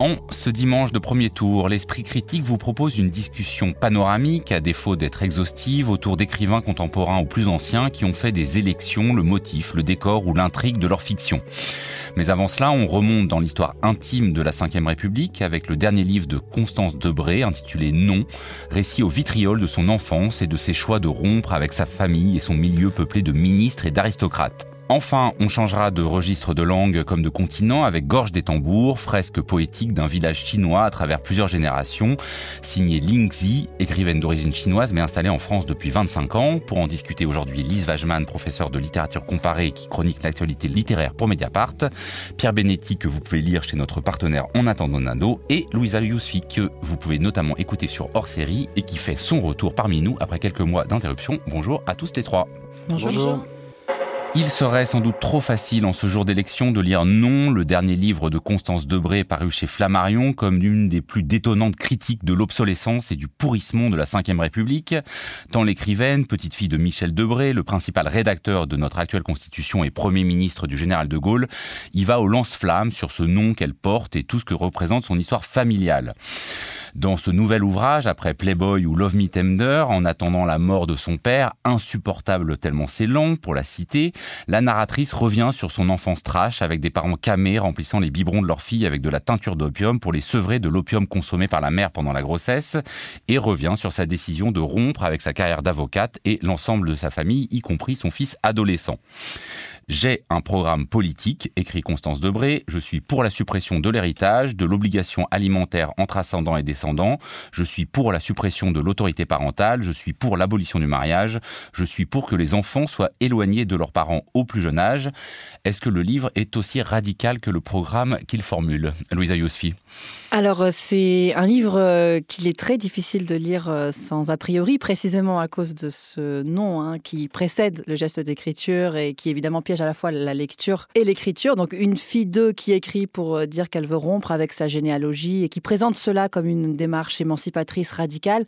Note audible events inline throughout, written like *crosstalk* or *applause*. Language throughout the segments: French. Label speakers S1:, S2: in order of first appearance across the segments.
S1: En ce dimanche de premier tour, l'Esprit critique vous propose une discussion panoramique, à défaut d'être exhaustive, autour d'écrivains contemporains ou plus anciens qui ont fait des élections le motif, le décor ou l'intrigue de leur fiction. Mais avant cela, on remonte dans l'histoire intime de la Ve République avec le dernier livre de Constance Debré intitulé Non, récit au vitriol de son enfance et de ses choix de rompre avec sa famille et son milieu peuplé de ministres et d'aristocrates. Enfin, on changera de registre de langue comme de continent avec Gorge des tambours, fresque poétique d'un village chinois à travers plusieurs générations, signé Ling Zi, écrivaine d'origine chinoise mais installée en France depuis 25 ans. Pour en discuter aujourd'hui, Lise Wajman, professeure de littérature comparée qui chronique l'actualité littéraire pour Mediapart, Pierre Benetti que vous pouvez lire chez notre partenaire En attendant Nando et Louisa Yousfi que vous pouvez notamment écouter sur hors série et qui fait son retour parmi nous après quelques mois d'interruption. Bonjour à tous les trois.
S2: Bonjour. Bonjour.
S1: Il serait sans doute trop facile en ce jour d'élection de lire Non, le dernier livre de Constance Debré paru chez Flammarion comme l'une des plus détonnantes critiques de l'obsolescence et du pourrissement de la Ve République. Tant l'écrivaine, petite fille de Michel Debré, le principal rédacteur de notre actuelle constitution et premier ministre du général de Gaulle, y va au lance-flamme sur ce nom qu'elle porte et tout ce que représente son histoire familiale. Dans ce nouvel ouvrage, après Playboy ou Love Me Tender, en attendant la mort de son père, insupportable tellement c'est long pour la citer, la narratrice revient sur son enfance trash avec des parents camés remplissant les biberons de leur fille avec de la teinture d'opium pour les sevrer de l'opium consommé par la mère pendant la grossesse et revient sur sa décision de rompre avec sa carrière d'avocate et l'ensemble de sa famille, y compris son fils adolescent. J'ai un programme politique, écrit Constance Debré. Je suis pour la suppression de l'héritage, de l'obligation alimentaire entre ascendants et descendants. Je suis pour la suppression de l'autorité parentale. Je suis pour l'abolition du mariage. Je suis pour que les enfants soient éloignés de leurs parents au plus jeune âge. Est-ce que le livre est aussi radical que le programme qu'il formule? Louisa Yosfi
S3: Alors, euh, c'est un livre euh, qu'il est très difficile de lire euh, sans a priori, précisément à cause de ce nom hein, qui précède le geste d'écriture et qui évidemment piège à la fois la lecture et l'écriture. Donc une fille d'eux qui écrit pour dire qu'elle veut rompre avec sa généalogie et qui présente cela comme une démarche émancipatrice radicale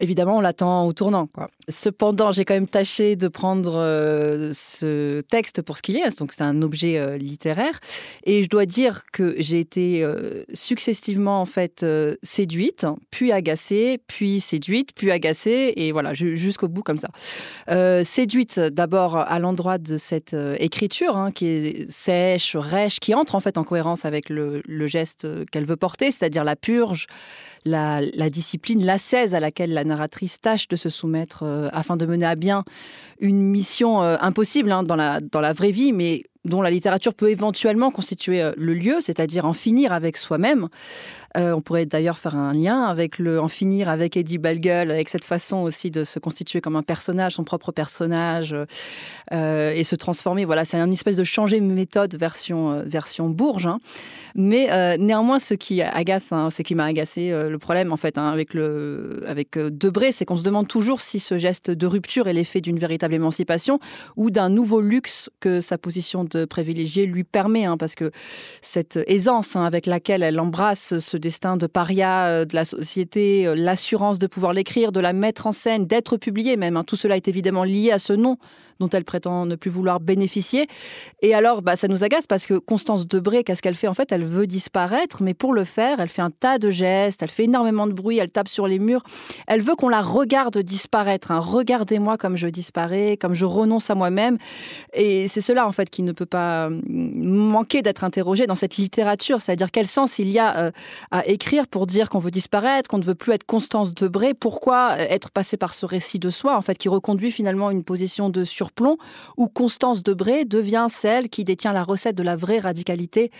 S3: évidemment, on l'attend au tournant. Cependant, j'ai quand même tâché de prendre euh, ce texte pour ce qu'il est. Donc, c'est un objet euh, littéraire. Et je dois dire que j'ai été euh, successivement, en fait, séduite, puis agacée, puis séduite, puis agacée, et voilà, jusqu'au bout comme ça. séduite d'abord à l'endroit de cette écriture, hein, qui est sèche, rêche, qui entre en fait en cohérence avec le, le geste qu'elle veut porter, c'est-à-dire la purge, la, discipline, l'assaise à laquelle la narratrice tâche de se soumettre euh, afin de mener à bien une mission euh, impossible hein, dans, la, dans la vraie vie, mais dont la littérature peut éventuellement constituer euh, le lieu, c'est-à-dire en finir avec soi-même. Euh, on pourrait d'ailleurs faire un lien avec le en finir avec Eddie Balguel, avec cette façon aussi de se constituer comme un personnage, son propre personnage, euh, et se transformer. Voilà, c'est une espèce de changer de méthode version version Bourges. Hein. Mais néanmoins, ce qui agace, hein, ce qui m'a agacé, le problème en fait hein, avec le avec Debré, c'est qu'on se demande toujours si ce geste de rupture est l'effet d'une véritable émancipation ou d'un nouveau luxe que sa position de privilégiée lui permet, hein, parce que cette aisance hein, avec laquelle elle embrasse ce destin de paria euh, de la société, euh, l'assurance de pouvoir l'écrire, de la mettre en scène, d'être publiée même, hein, tout cela est évidemment lié à ce nom dont elle prétend ne plus vouloir bénéficier. Et alors, bah, ça nous agace parce que Constance Debré, qu'est-ce qu'elle fait? En fait, elle veut disparaître, mais pour le faire, elle fait un tas de gestes, elle fait énormément de bruit, elle tape sur les murs. Elle veut qu'on la regarde disparaître. Hein. Regardez-moi comme je disparais, comme je renonce à moi-même. Et c'est cela, en fait, qui ne peut pas hum, manquer d'être interrogé dans cette littérature. C'est-à-dire quel sens il y a euh, à écrire pour dire qu'on veut disparaître, qu'on ne veut plus être Constance Debré? Pourquoi euh, être passé par ce récit de soi, en fait, qui reconduit finalement une position de surplomb où Constance Debré devient celle qui détient la recette de la vraie radicalité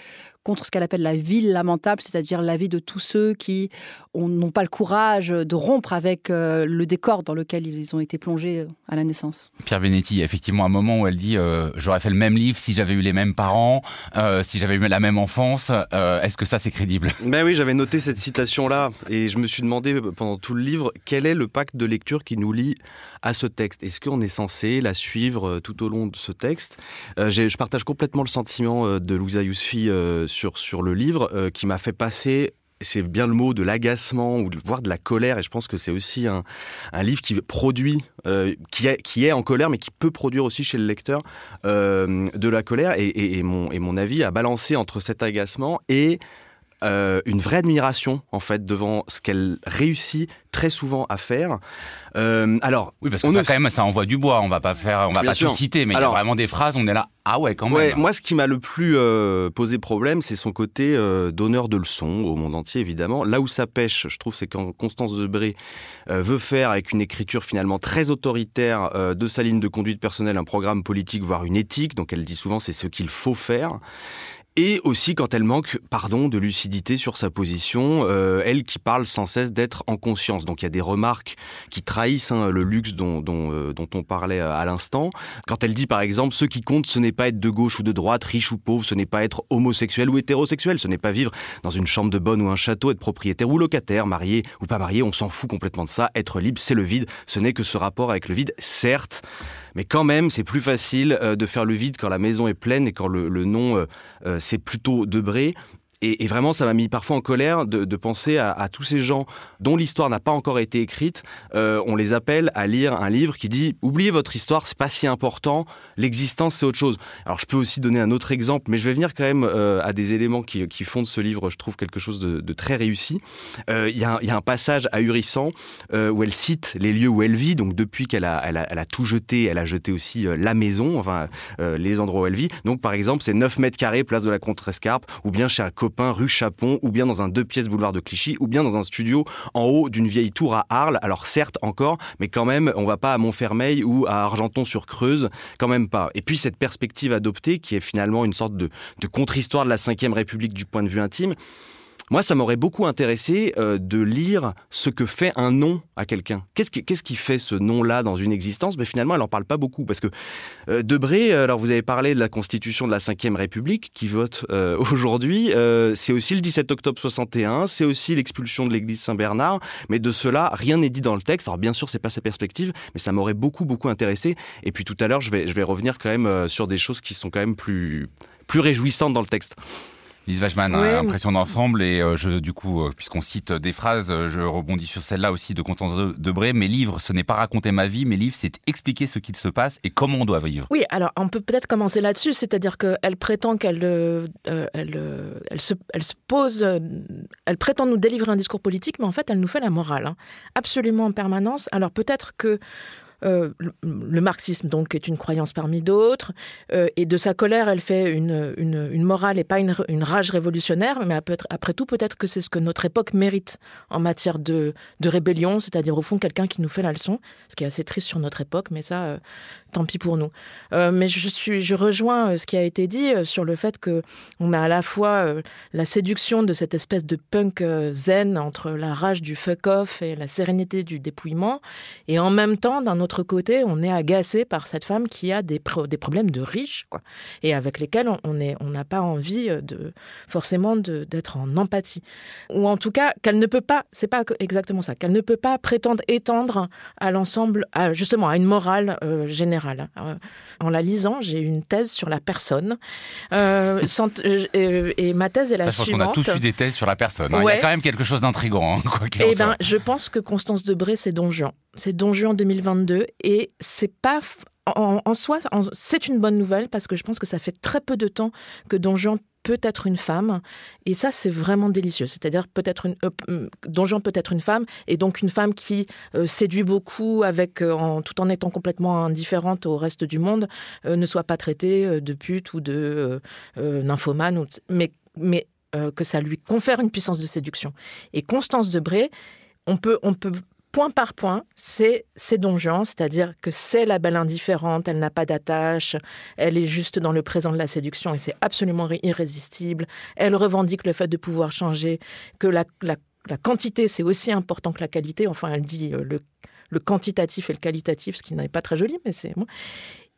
S3: contre ce qu'elle appelle la ville lamentable, c'est-à-dire la vie de tous ceux qui n'ont pas le courage de rompre avec euh, le décor dans lequel ils ont été plongés euh, à la naissance.
S1: Pierre Benetti, effectivement, un moment où elle dit euh, J'aurais fait le même livre si j'avais eu les mêmes parents, si j'avais eu la même enfance. Est-ce que ça, c'est crédible?
S4: Ben oui, j'avais noté cette citation-là et je me suis demandé pendant tout le livre quel est le pacte de lecture qui nous lie à ce texte? Est-ce qu'on est censé la suivre tout au long de ce texte? Je partage complètement le sentiment de Louisa Yousfi sur, sur le livre qui m'a fait passer c'est bien le mot de l'agacement ou voire de la colère et je pense que c'est aussi un, livre qui produit euh, qui, est, en colère mais qui peut produire aussi chez le lecteur euh, de la colère. Et, mon, et mon avis a balancé entre cet agacement et euh, une vraie admiration en fait devant ce qu'elle réussit très souvent à faire.
S1: Euh, alors, oui, parce que ça, quand même, ça envoie du bois. On va pas faire, on va pas tout citer, mais il y a vraiment des phrases. On est là, ah ouais, quand même.
S4: moi, ce qui m'a le plus euh, posé problème, c'est son côté donneur de leçons au monde entier, évidemment. Là où ça pêche, je trouve, c'est quand Constance Debré veut faire avec une écriture finalement très autoritaire de sa ligne de conduite personnelle un programme politique, voire une éthique. Donc, elle dit souvent, c'est ce qu'il faut faire et aussi quand elle manque, pardon, de lucidité sur sa position, euh, elle qui parle sans cesse d'être en conscience. Donc il y a des remarques qui trahissent hein, le luxe dont, dont, euh, dont, on parlait euh, à l'instant. Quand elle dit par exemple, ce qui compte, ce n'est pas être de gauche ou de droite, riche ou pauvre, ce n'est pas être homosexuel ou hétérosexuel, ce n'est pas vivre dans une chambre de bonne ou un château, être propriétaire ou locataire, marié ou pas marié, on s'en fout complètement de ça. Être libre, c'est le vide, ce n'est que ce rapport avec le vide, certes. Mais quand même, c'est plus facile euh, de faire le vide quand la maison est pleine et quand le, nom, euh, euh, c'est plutôt Debré. Et, vraiment, ça m'a mis parfois en colère de, penser à, tous ces gens dont l'histoire n'a pas encore été écrite. Euh, on les appelle à lire un livre qui dit oubliez votre histoire, c'est pas si important. L'existence, c'est autre chose. Alors, je peux aussi donner un autre exemple, mais je vais venir quand même euh, à des éléments qui, qui, font de ce livre, je trouve quelque chose de, très réussi. Euh, il y, a un passage ahurissant où elle cite les lieux où elle vit. Donc, depuis qu'elle a, elle a, elle a, tout jeté, elle a jeté aussi la maison, enfin les endroits où elle vit. Donc, par exemple, c'est 9 mètres carrés, place de la Contrescarpe, ou bien chez un rue Chapon, ou bien dans un deux pièces boulevard de Clichy, ou bien dans un studio en haut d'une vieille tour à Arles. Alors certes encore, mais quand même, on va pas à Montfermeil ou à Argenton-sur-Creuse, quand même pas. Et puis cette perspective adoptée, qui est finalement une sorte de, de contre-histoire de la Ve République du point de vue intime, moi, ça m'aurait beaucoup intéressé euh, de lire ce que fait un nom à quelqu'un. Qu'est-ce qui, fait ce nom-là dans une existence? Mais finalement, elle n'en parle pas beaucoup. Parce que euh, Debré, alors vous avez parlé de la constitution de la Ve République qui vote euh, *laughs* aujourd'hui. c'est aussi le 17 octobre 61, c'est aussi l'expulsion de l'église Saint-Bernard. Mais de cela, rien n'est dit dans le texte. Alors bien sûr, c'est pas sa perspective, mais ça m'aurait beaucoup, beaucoup intéressé. Et puis tout à l'heure, je vais, je vais revenir quand même sur des choses qui sont quand même plus, plus réjouissantes dans le texte.
S1: Lise Wachman, impression d'ensemble et euh, je, du coup, euh, puisqu'on cite des phrases, euh, je rebondis sur celle-là aussi de Constance Debré. Mes livres, ce n'est pas raconter ma vie, mes livres, c'est expliquer ce qu'il se passe et comment on doit vivre.
S5: Oui, alors on peut peut-être commencer là-dessus, c'est-à-dire qu'elle prétend qu'elle elle, elle, se, elle se pose, elle prétend nous délivrer un discours politique, mais en fait, elle nous fait la morale, hein, absolument en permanence. Alors peut-être que euh, le marxisme donc est une croyance parmi d'autres, euh, et de sa colère, elle fait une, une, morale et pas une, une, rage révolutionnaire, mais après tout, peut-être que c'est ce que notre époque mérite en matière de, de rébellion, c'est-à-dire au fond quelqu'un qui nous fait la leçon, ce qui est assez triste sur notre époque, mais ça, euh, tant pis pour nous. mais je, suis, je rejoins ce qui a été dit sur le fait que on a à la fois la séduction de cette espèce de punk zen entre la rage du fuck-off et la sérénité du dépouillement, et en même temps, d'un autre côté, on est agacé par cette femme qui a des, des problèmes de riches, quoi, et avec lesquels on n'a on pas envie euh, de forcément d'être en empathie, ou en tout cas qu'elle ne peut pas, c'est pas exactement ça, qu'elle ne peut pas prétendre étendre à l'ensemble, justement à une morale euh, générale. Euh, en la lisant, j'ai une thèse sur la personne, *laughs* et, ma thèse est la
S1: ça,
S5: je pense
S1: qu'on a tous eu des thèses sur la personne. Hein. Il y a quand même quelque chose d'intrigant, hein, quoi
S5: eh ben, je pense que Constance Debré, c'est Don Juan. C'est Don Juan 2022 et c'est pas en, soi, c'est une bonne nouvelle parce que je pense que ça fait très peu de temps que Don Juan peut être une femme et ça c'est vraiment délicieux. C'est-à-dire peut-être une euh, Don Juan peut être une femme et donc une femme qui euh, séduit beaucoup avec euh, tout en étant complètement indifférente au reste du monde ne soit pas traitée de pute ou de nymphomane mais mais que ça lui confère une puissance de séduction. Et Constance Debré on peut on peut point par point, c'est c'est Don c'est-à-dire que c'est la belle indifférente, elle n'a pas d'attache, elle est juste dans le présent de la séduction et c'est absolument irrésistible. Elle revendique le fait de pouvoir changer, que la, quantité c'est aussi important que la qualité. Enfin, elle dit euh, le, quantitatif et le qualitatif, ce qui n'est pas très joli, mais c'est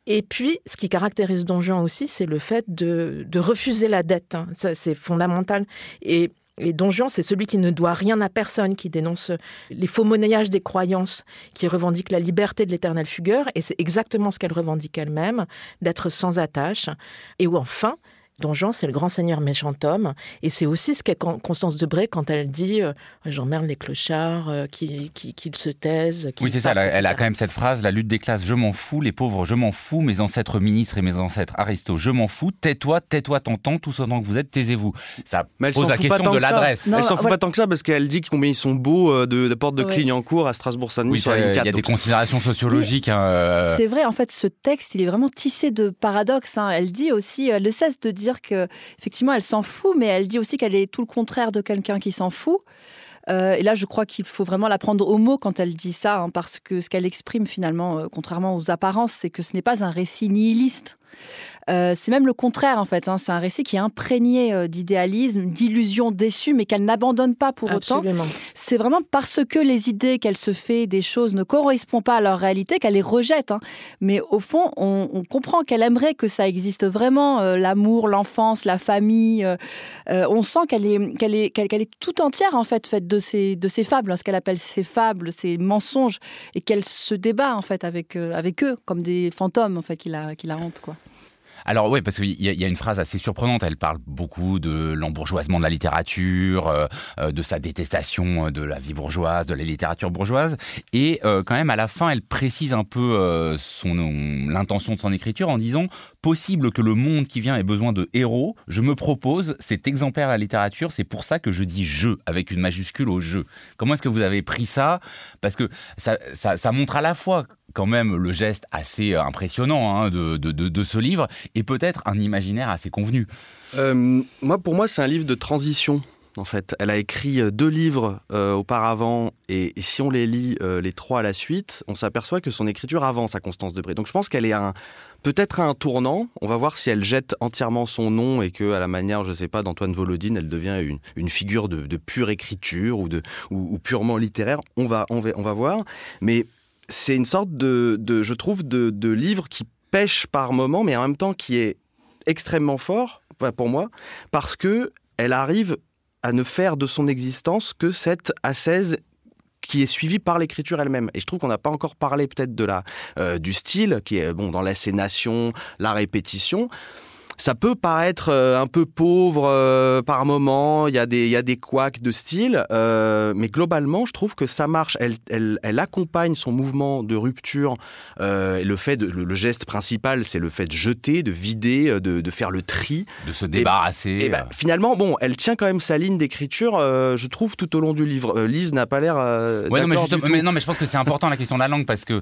S5: Et puis, ce qui caractérise Don aussi, c'est le fait de, de, refuser la dette. Hein. Ça, c'est fondamental. Et et Don c'est celui qui ne doit rien à personne, qui dénonce les faux monnayages des croyances, qui revendique la liberté de l'éternel fugueur, et c'est exactement ce qu'elle revendique elle-même, d'être sans attache, et où enfin, Don c'est le grand seigneur méchant homme. Et c'est aussi ce qu'est Constance Debré quand elle dit euh, J'emmerde les clochards, euh, qu'ils se taisent.
S1: Oui, c'est ça. Elle a, quand même cette phrase La lutte des classes, je m'en fous. Les pauvres, je m'en fous. Mes ancêtres ministres et mes ancêtres aristos, je m'en fous. Tais-toi, tais-toi, t'entends. Tous autant que vous êtes, taisez-vous. Ça pose la question de l'adresse.
S4: Elle s'en fout pas tant que ça parce qu'elle dit combien ils sont beaux euh, de la porte de Clignancourt à Strasbourg-Saint-Denis
S1: oui, Il y a des considérations sociologiques. Hein,
S3: c'est vrai, en fait, ce texte, il est vraiment tissé de paradoxes. Hein. Elle dit aussi, elle ne cesse de dire que effectivement, elle s'en fout, mais elle dit aussi qu'elle est tout le contraire de quelqu'un qui s'en fout. Euh, et là, je crois qu'il faut vraiment la prendre au mot quand elle dit ça, hein, parce que ce qu'elle exprime finalement, euh, contrairement aux apparences, c'est que ce n'est pas un récit nihiliste. Euh, c'est même le contraire en fait. Hein. C'est un récit qui est imprégné euh, d'idéalisme, d'illusions déçues, mais qu'elle n'abandonne pas pour autant. C'est vraiment parce que les idées qu'elle se fait des choses ne correspondent pas à leur réalité qu'elle les rejette. Hein. Mais au fond, on, comprend qu'elle aimerait que ça existe vraiment, euh, l'amour, l'enfance, la famille. on sent qu'elle est, qu'elle est, qu'elle, est tout entière en fait faite de ces, de ces fables, hein, ce qu'elle appelle ces fables, ces mensonges, et qu'elle se débat en fait avec, avec eux comme des fantômes en fait qui la, qui la hantent quoi.
S1: Alors oui, parce qu'il y, a une phrase assez surprenante. Elle parle beaucoup de l'embourgeoisement de la littérature, euh, euh, de sa détestation euh, de la vie bourgeoise, de la littérature bourgeoise. Et quand même, à la fin, elle précise un peu l'intention de son écriture en disant possible que le monde qui vient ait besoin de héros. Je me propose cet exemplaire à la littérature. C'est pour ça que je dis je avec une majuscule au jeu. Comment est-ce que vous avez pris ça? Parce que ça, montre à la fois quand même le geste assez euh, impressionnant hein, de, de, ce livre et peut-être un imaginaire assez convenu.
S4: Euh, moi, pour moi, c'est un livre de transition. En fait, elle a écrit euh, deux livres auparavant, et, si on les lit les trois à la suite, on s'aperçoit que son écriture avance à Constance Debré. Donc, je pense qu'elle est un, peut-être un tournant. On va voir si elle jette entièrement son nom et que, à la manière, je sais pas, d'Antoine Volodine, elle devient une, figure de, de, pure écriture ou de purement littéraire. On va, on va, on va voir. Mais c'est une sorte de, je trouve, de, livre qui pêche par moment, mais en même temps qui est extrêmement fort pour moi, parce que elle arrive à ne faire de son existence que cette ascèse qui est suivie par l'écriture elle-même. Et je trouve qu'on n'a pas encore parlé peut-être de la euh, du style qui est bon dans l'assénation, la répétition ça peut paraître euh, un peu pauvre euh, par moment. Il y a des, il y a des couacs de style, euh, mais globalement, je trouve que ça marche. Elle, elle, elle accompagne son mouvement de rupture. le fait, de, le, geste principal, c'est le fait de jeter, de vider, de, de faire le tri,
S1: de se débarrasser.
S4: Et, ben, finalement, bon, elle tient quand même sa ligne d'écriture. je trouve tout au long du livre. Lise n'a pas l'air.
S1: ouais, non, mais, mais, non, mais je pense que c'est important la question de la langue parce que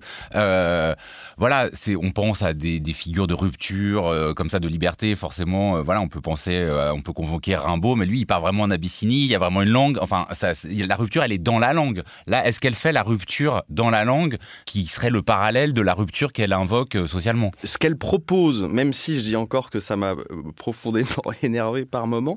S1: voilà, c'est, on pense à des, des figures de rupture comme ça, de liberté forcément, euh, voilà, on peut penser, euh, on peut convoquer Rimbaud, mais lui, il part vraiment en Abyssinie, il y a vraiment une langue. Enfin, ça, la rupture, elle est dans la langue. Là, est-ce qu'elle fait la rupture dans la langue qui serait le parallèle de la rupture qu'elle invoque euh, socialement?
S4: Ce qu'elle propose, même si je dis encore que ça m'a profondément *laughs* énervé par moment,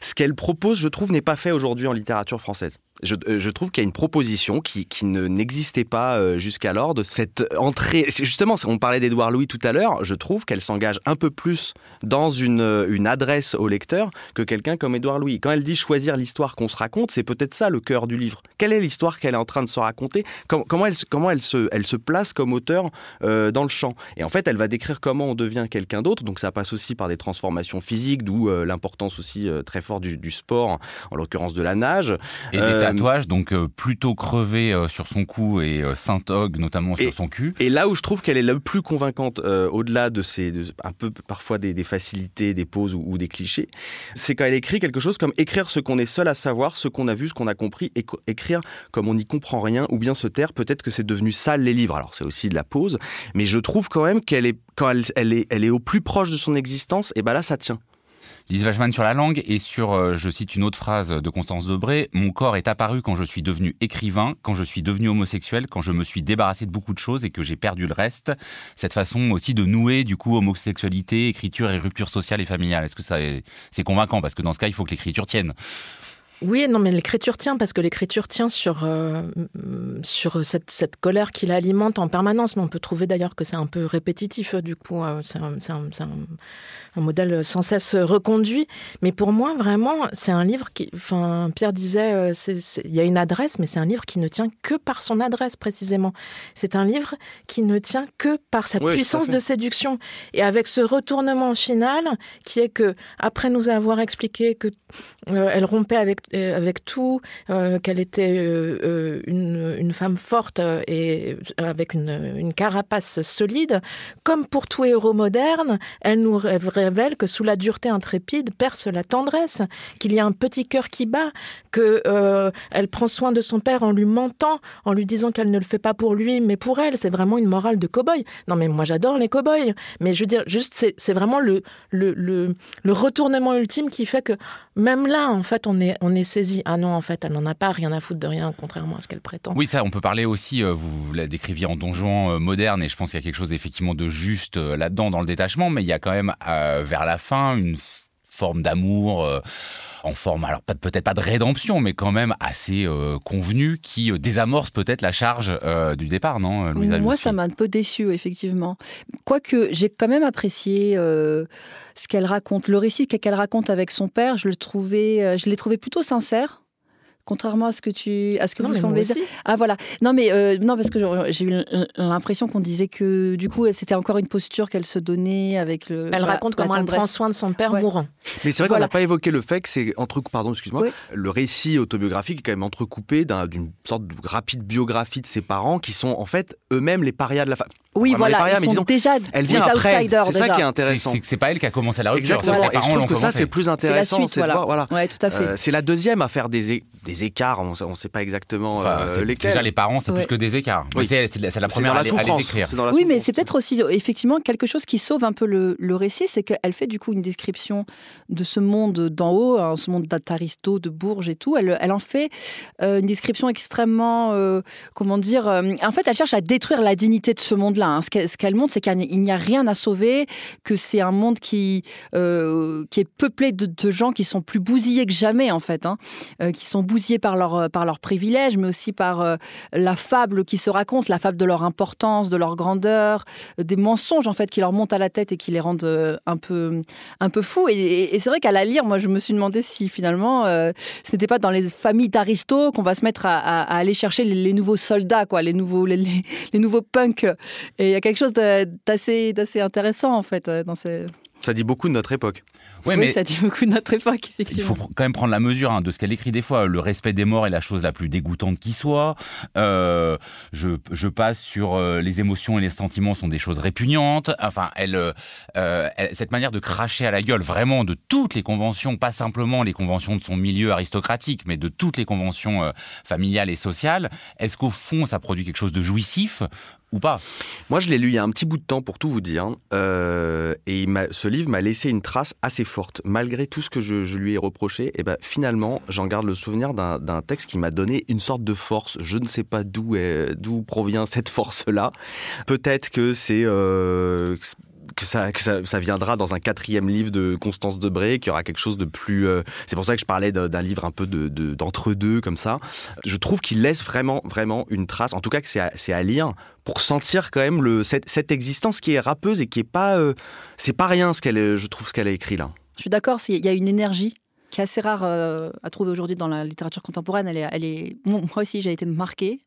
S4: ce qu'elle propose, je trouve, n'est pas fait aujourd'hui en littérature française. Je, je, trouve qu'il y a une proposition qui, qui ne n'existait pas jusqu'alors de cette entrée. Justement, on parlait d'Édouard Louis tout à l'heure. Je trouve qu'elle s'engage un peu plus dans une, une adresse au lecteur que quelqu'un comme Édouard Louis. Quand elle dit choisir l'histoire qu'on se raconte, c'est peut-être ça le cœur du livre. Quelle est l'histoire qu'elle est en train de se raconter? Comment elle, comment elle, se, elle se place comme auteur euh, dans le champ? Et en fait, elle va décrire comment on devient quelqu'un d'autre. Donc ça passe aussi par des transformations physiques, d'où euh, l'importance aussi euh, très forte du, du, sport, en l'occurrence de la nage.
S1: Et des tatouages, donc plutôt crevé sur son cou et Saint-Og notamment sur son cul.
S4: Et là où je trouve qu'elle est la plus convaincante, au-delà de ces un peu parfois des, des facilité des pauses ou, des clichés, c'est quand elle écrit quelque chose comme écrire ce qu'on est seul à savoir, ce qu'on a vu, ce qu'on a compris, et écrire comme on n'y comprend rien, ou bien se taire, peut-être que c'est devenu sale les livres. Alors c'est aussi de la pause, mais je trouve quand même qu'elle est, quand elle, est, elle est au plus proche de son existence, et ben là ça tient.
S1: Lise Wajman sur la langue et sur, euh, je cite une autre phrase de Constance Debré, mon corps est apparu quand je suis devenu écrivain, quand je suis devenu homosexuel, quand je me suis débarrassé de beaucoup de choses et que j'ai perdu le reste. Cette façon aussi de nouer du coup homosexualité, écriture et rupture sociale et familiale. Est-ce que ça c'est convaincant? Parce que dans ce cas il faut que l'écriture tienne.
S5: Oui, non, mais l'écriture tient parce que l'écriture tient sur, euh, sur cette, colère qui l'alimente en permanence. Mais on peut trouver d'ailleurs que c'est un peu répétitif, du coup. Euh, c'est un, modèle sans cesse reconduit. Mais pour moi, vraiment, c'est un livre qui. Enfin, Pierre disait, euh, il y a une adresse, mais c'est un livre qui ne tient que par son adresse, précisément. C'est un livre qui ne tient que par sa puissance de séduction. Et avec ce retournement final, qui est que, après nous avoir expliqué que elle rompait avec euh, avec tout, euh, qu'elle était euh, une, une, femme forte et avec une, une, carapace solide. Comme pour tout héros moderne, elle nous révèle que sous la dureté intrépide perce la tendresse, qu'il y a un petit cœur qui bat, que elle prend soin de son père en lui mentant, en lui disant qu'elle ne le fait pas pour lui, mais pour elle. C'est vraiment une morale de cow-boy. Non, mais moi j'adore les cow-boys. Mais je veux dire, juste, c'est vraiment le, le, le, retournement ultime qui fait que même là, en fait, on est, on est saisi. Ah non, en fait, elle n'en a pas rien à foutre de rien, contrairement à ce qu'elle prétend.
S1: Oui, ça, on peut parler aussi, euh, vous la décriviez en donjon euh, moderne, et je pense qu'il y a quelque chose effectivement de juste euh, là-dedans dans le détachement, mais il y a quand même vers la fin une forme d'amour en forme, alors peut-être pas de rédemption, mais quand même assez euh, convenu, qui euh, désamorce peut-être la charge euh, du départ, non, Louisa
S3: Moi, ça m'a un peu déçu, effectivement. Quoique, j'ai quand même apprécié ce qu'elle raconte. Le récit qu'elle raconte avec son père, je le trouvais, je l'ai trouvé plutôt sincère contrairement à ce que tu à ce que vous semblez dire. Ah voilà. Non mais euh, non parce que j'ai eu l'impression qu'on disait que du coup c'était encore une posture qu'elle se donnait avec le
S5: Elle raconte comment elle prend soin de son père mourant.
S4: Mais c'est vrai qu'on n'a pas évoqué le fait que c'est entre pardon, excuse-moi, le récit autobiographique est quand même entrecoupé d'une sorte de rapide biographie de ses parents qui sont en fait eux-mêmes les parias de la famille.
S3: Oui, voilà, ils sont déjà
S4: elle vient après. C'est ça qui est intéressant.
S1: C'est que pas elle qui a commencé la rupture.
S4: Exactement. Et je trouve que ça c'est plus intéressant.
S3: C'est la suite, voilà. Ouais, tout à fait. Euh,
S4: c'est la deuxième à faire des des écarts, on ne sait pas exactement euh, lesquels.
S1: Déjà, les parents, c'est plus que des écarts. Oui. C'est la première à, à, les écrire.
S3: oui, mais c'est peut-être aussi effectivement quelque chose qui sauve un peu le, le récit, c'est qu'elle fait du coup une description de ce monde d'en haut, hein, ce monde d'Aristo, de Bourges et tout. Elle, elle en fait euh, une description extrêmement, euh, comment dire, en fait, elle cherche à détruire la dignité de ce monde-là. Hein. Ce qu'elle montre, c'est qu'il n'y a rien à sauver, que c'est un monde qui, qui est peuplé de, de, gens qui sont plus bousillés que jamais, en fait, hein, qui sont bousillés par leur, euh, par leur privilège, mais aussi par euh, la fable qui se raconte, la fable de leur importance, de leur grandeur, euh, des mensonges en fait qui leur montent à la tête et qui les rendent un peu, un peu fous. Et, c'est vrai qu'à la lire, moi je me suis demandé si finalement ce n'était pas dans les familles d'Aristo qu'on va se mettre à, aller chercher les, nouveaux soldats, quoi, les nouveaux, les, nouveaux punks. Et il y a quelque chose d'assez, d'assez intéressant en fait dans ces...
S4: Ça dit beaucoup de notre époque.
S3: Oui, mais ça dit beaucoup de notre époque, effectivement.
S1: Il faut quand même prendre la mesure hein, de ce qu'elle écrit des fois. Le respect des morts est la chose la plus dégoûtante qui soit. Euh, je, je, passe sur euh, les émotions et les sentiments sont des choses répugnantes. Enfin, elle, euh, cette manière de cracher à la gueule vraiment de toutes les conventions, pas simplement les conventions de son milieu aristocratique, mais de toutes les conventions familiales et sociales. Est-ce qu'au fond, ça produit quelque chose de jouissif? Ou pas
S4: Moi, je l'ai lu il y a un petit bout de temps pour tout vous dire, euh, et ce livre m'a laissé une trace assez forte, malgré tout ce que je, lui ai reproché. Et ben finalement, j'en garde le souvenir d'un texte qui m'a donné une sorte de force. Je ne sais pas d'où d'où provient cette force-là. Peut-être que c'est euh, que ça, viendra dans un quatrième livre de Constance Debré, qui aura quelque chose de plus. Euh, c'est pour ça que je parlais d'un livre un peu de d'entre-deux comme ça. Je trouve qu'il laisse vraiment, vraiment une trace. En tout cas, que c'est à, lire pour sentir quand même le, cette, existence qui est rappeuse et qui est pas. Euh, c'est pas rien ce qu'elle, je trouve, ce qu'elle a écrit là.
S3: Je suis d'accord. Il y a une énergie qui est assez rare euh, à trouver aujourd'hui dans la littérature contemporaine. Elle est, elle est... moi aussi, j'ai été marquée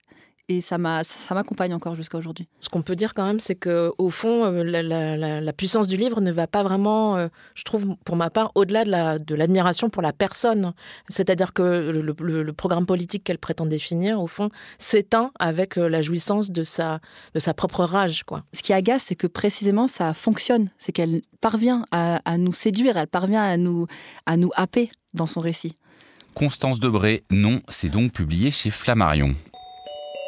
S3: et ça m'accompagne encore jusqu'à aujourd'hui.
S5: Ce qu'on peut dire quand même, c'est que au fond, euh, la, puissance du livre ne va pas vraiment, euh, je trouve, pour ma part, au-delà de l'admiration pour la personne. C'est-à-dire que le, programme politique qu'elle prétend définir, au fond, s'éteint avec euh, la jouissance de sa, de sa propre rage. Quoi.
S3: Ce qui agace, c'est que précisément ça fonctionne. C'est qu'elle parvient à, à, nous séduire, elle parvient à nous, à nous happer dans son récit.
S1: Constance Debré, non, c'est donc publié chez Flammarion.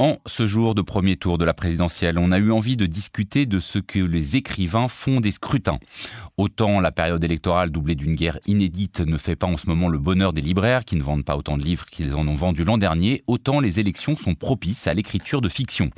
S1: En ce jour de premier tour de la présidentielle, on a eu envie de discuter de ce que les écrivains font des scrutins. Autant la période électorale doublée d'une guerre inédite ne fait pas en ce moment le bonheur des libraires qui ne vendent pas autant de livres qu'ils en ont vendu l'an dernier, autant les élections sont propices à l'écriture de fiction.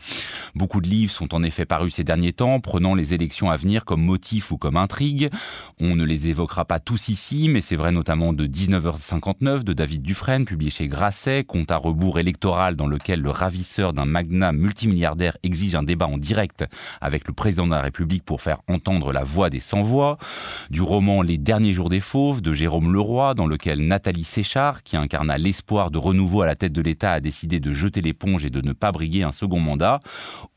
S1: Beaucoup de livres sont en effet parus ces derniers temps, prenant les élections à venir comme motif ou comme intrigue. On ne les évoquera pas tous ici, mais c'est vrai notamment de 19h59 de David Dufresne, publié chez Grasset, compte à rebours électoral dans lequel le ravisseur d'un magnat multimilliardaire exige un débat en direct avec le président de la République pour faire entendre la voix des sans-voix, du roman Les derniers jours des fauves de Jérôme Leroy, dans lequel Nathalie Séchard, qui incarna l'espoir de renouveau à la tête de l'État, a décidé de jeter l'éponge et de ne pas briguer un second mandat,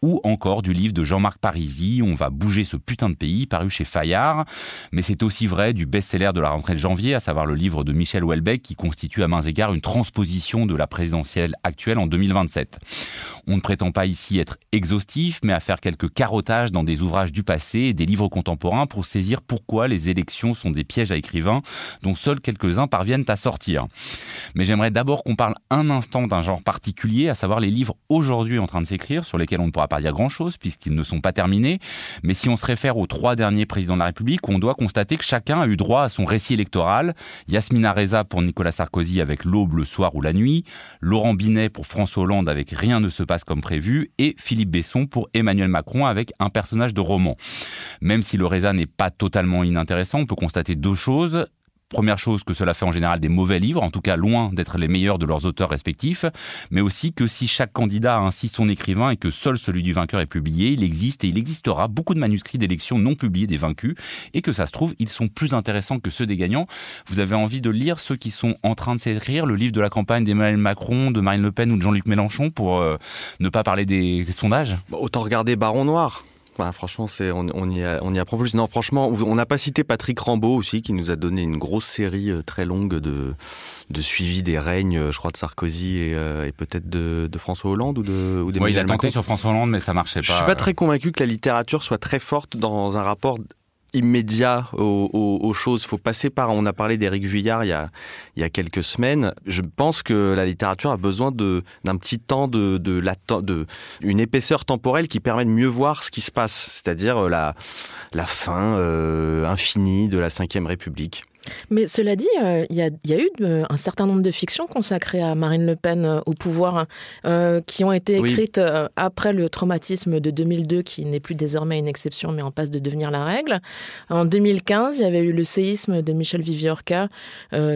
S1: ou encore du livre de Jean-Marc Parisi, On va bouger ce putain de pays, paru chez Fayard. Mais c'est aussi vrai du best-seller de la rentrée de janvier, à savoir le livre de Michel Houellebecq, qui constitue à mains égards une transposition de la présidentielle actuelle en 2027. On ne prétend pas ici être exhaustif, mais à faire quelques carottages dans des ouvrages du passé et des livres contemporains pour saisir pourquoi les élections sont des pièges à écrivains dont seuls quelques-uns parviennent à sortir. Mais j'aimerais d'abord qu'on parle un instant d'un genre particulier, à savoir les livres aujourd'hui en train de s'écrire, sur lesquels on ne pourra pas dire grand-chose puisqu'ils ne sont pas terminés. Mais si on se réfère aux trois derniers présidents de la République, on doit constater que chacun a eu droit à son récit électoral. Yasmina Reza pour Nicolas Sarkozy avec L'aube, le soir ou la nuit, Laurent Binet pour François Hollande avec Rien ne se passe comme prévu, et Philippe Besson pour Emmanuel Macron avec un personnage de roman. Même si le Reza n'est pas totalement inintéressant, on peut constater deux choses. Première chose que cela fait en général des mauvais livres, en tout cas loin d'être les meilleurs de leurs auteurs respectifs, mais aussi que si chaque candidat a ainsi son écrivain et que seul celui du vainqueur est publié, il existe et il existera beaucoup de manuscrits d'élections non publiés des vaincus et que ça se trouve, ils sont plus intéressants que ceux des gagnants. Vous avez envie de lire ceux qui sont en train de s'écrire, le livre de la campagne d'Emmanuel Macron, de Marine Le Pen ou de Jean-Luc Mélenchon pour euh, ne pas parler des sondages?
S4: Autant regarder Baron Noir. Bah, franchement, c'est on, on, y a, on y apprend plus. Non, franchement, on n'a pas cité Patrick Rambaud aussi, qui nous a donné une grosse série euh, très longue de, de suivi des règnes, euh, je crois, de Sarkozy et, euh, et peut-être de, de, François Hollande ou de. Ou
S1: ouais, il a tenté sur François Hollande, mais ça marchait pas.
S4: Je suis pas très convaincu que la littérature soit très forte dans un rapport immédiat aux, choses. Il faut passer par. On a parlé d'Éric Vuillard il y a il y a quelques semaines. Je pense que la littérature a besoin d'un petit temps de de, de une épaisseur temporelle qui permet de mieux voir ce qui se passe, c'est-à-dire la la fin euh, infinie de la Ve République.
S5: Mais cela dit, euh, il y, a, y, a, eu de, un certain nombre de fictions consacrées à Marine Le Pen euh, au pouvoir euh, qui ont été écrites oui. après le traumatisme de 2002, qui n'est plus désormais une exception, mais en passe de devenir la règle. En 2015, il y avait eu le séisme de Michel Viviorca,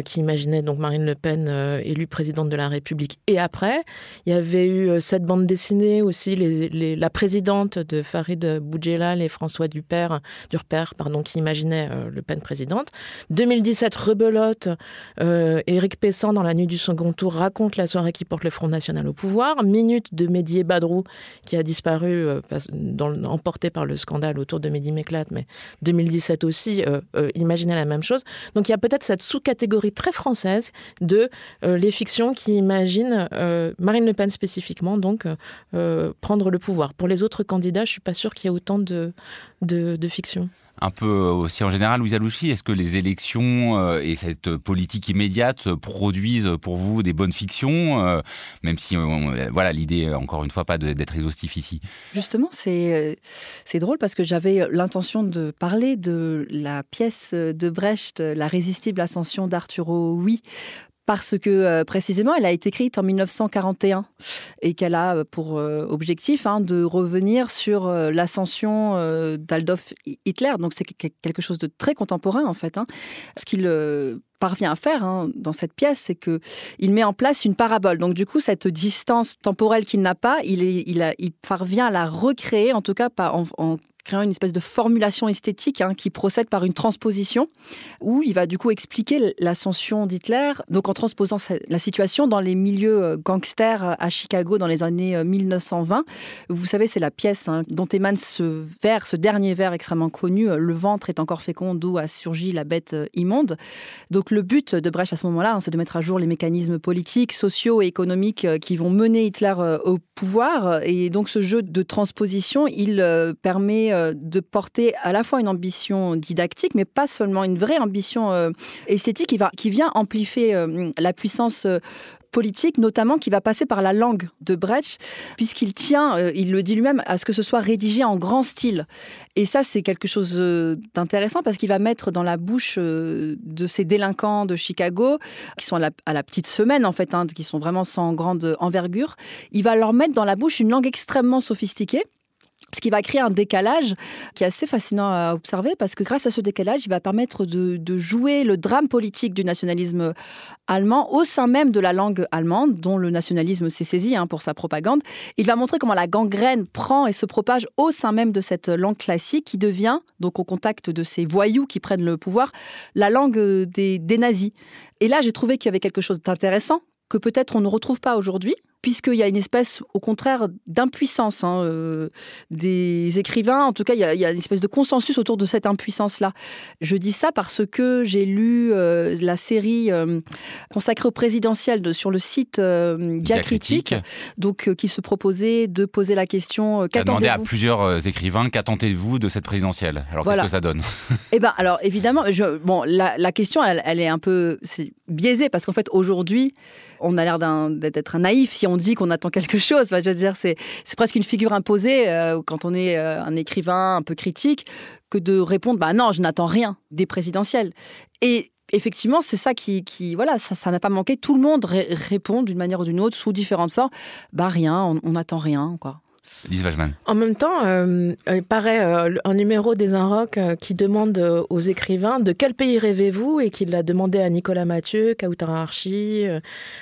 S5: qui imaginait donc Marine Le Pen élue présidente de la République. Et après, il y avait eu cette bande dessinée aussi, les, les, la présidente de Farid Boudjelal et François Dupère, Durper, pardon, qui imaginait Le Pen présidente. 2017, rebelote. Euh, Éric Pessan, dans la nuit du second tour, raconte la soirée qui porte le Front National au pouvoir. Minute de Mehdi Badrou, qui a disparu, euh, emporté par le scandale autour de Mehdi Méclate, mais 2017 aussi, euh, euh, la même chose. Donc il y a peut-être cette sous-catégorie très française de euh, les fictions qui imaginent Marine Le Pen spécifiquement, donc prendre le pouvoir. Pour les autres candidats, je suis pas sûre qu'il y ait autant de, de, de
S1: un peu aussi en général, Louise est-ce que les élections euh, et cette politique immédiate produisent pour vous des bonnes fictions, euh, même si on, voilà l'idée encore une fois pas d'être exhaustif ici.
S3: Justement, c'est c'est drôle parce que j'avais l'intention de parler de la pièce de Brecht, La résistible ascension d'Arturo Oui, parce que euh, précisément elle a été écrite en 1941 et qu'elle a pour euh, objectif hein, de revenir sur euh, l'ascension euh, d'Adolf Hitler. Donc c'est quelque chose de très contemporain en fait. Hein. Ce qu'il parvient à faire hein, dans cette pièce, c'est que il met en place une parabole. Donc du coup, cette distance temporelle qu'il n'a pas, il, parvient à la recréer, en tout cas en créant une espèce de formulation esthétique hein, qui procède par une transposition où il va du coup expliquer l'ascension d'Hitler. Donc en transposant la situation dans les milieux gangsters à Chicago dans les années 1920 vous savez c'est la pièce hein, dont émane ce vers ce dernier vers extrêmement connu le ventre est encore fécond d'où a surgi la bête immonde. Donc le but de Brecht à ce moment là hein, c'est de mettre à jour les mécanismes politiques sociaux et économiques qui vont mener Hitler au pouvoir. Et donc ce jeu de transposition il permet de porter à la fois une ambition didactique, mais pas seulement une vraie ambition euh, esthétique qui, vient amplifier euh, la puissance euh, politique, notamment qui va passer par la langue de Brecht, puisqu'il tient, euh, il le dit lui-même, à ce que ce soit rédigé en grand style. Et ça, c'est quelque chose euh, d'intéressant parce qu'il va mettre dans la bouche euh, de ces délinquants de Chicago, qui sont à la, petite semaine en fait, hein, qui sont vraiment sans grande envergure, il va leur mettre dans la bouche une langue extrêmement sophistiquée ce qui va créer un décalage qui est assez fascinant à observer parce que grâce à ce décalage, il va permettre de, jouer le drame politique du nationalisme allemand au sein même de la langue allemande, dont le nationalisme s'est saisi hein, pour sa propagande. Il va montrer comment la gangrène prend et se propage au sein même de cette langue classique qui devient, donc au contact de ces voyous qui prennent le pouvoir, la langue des, des nazis. Et là, j'ai trouvé qu'il y avait quelque chose d'intéressant que peut-être on ne retrouve pas aujourd'hui, puisqu'il y a une espèce, au contraire, d'impuissance hein, euh, des écrivains. En tout cas, il y, a, une espèce de consensus autour de cette impuissance-là. Je dis ça parce que j'ai lu euh, la série euh, consacrée au présidentiel sur le site Diacritique, donc qui se proposait de poser la question.
S1: A demandé à plusieurs écrivains qu'attendez-vous de cette présidentielle? Alors qu'est-ce que ça donne?
S3: Eh ben, alors évidemment, je, bon, la, question, elle, elle, est un peu biaisée parce qu'en fait, aujourd'hui, on a l'air d'être naïf si on dit qu'on attend quelque chose. je veux dire, c'est presque une figure imposée euh, quand on est euh, un écrivain un peu critique que de répondre bah non, je n'attends rien des présidentielles. Et effectivement, c'est ça qui, voilà, ça n'a pas manqué. Tout le monde répond d'une manière ou d'une autre, sous différentes formes. Bah rien, on n'attend rien, quoi.
S1: Lise.
S5: En même temps, euh, il paraît euh, un numéro des Inrocks euh, qui demande aux écrivains de quel pays rêvez-vous? Et qu'il l'a demandé à Nicolas Mathieu, Kautar Archi,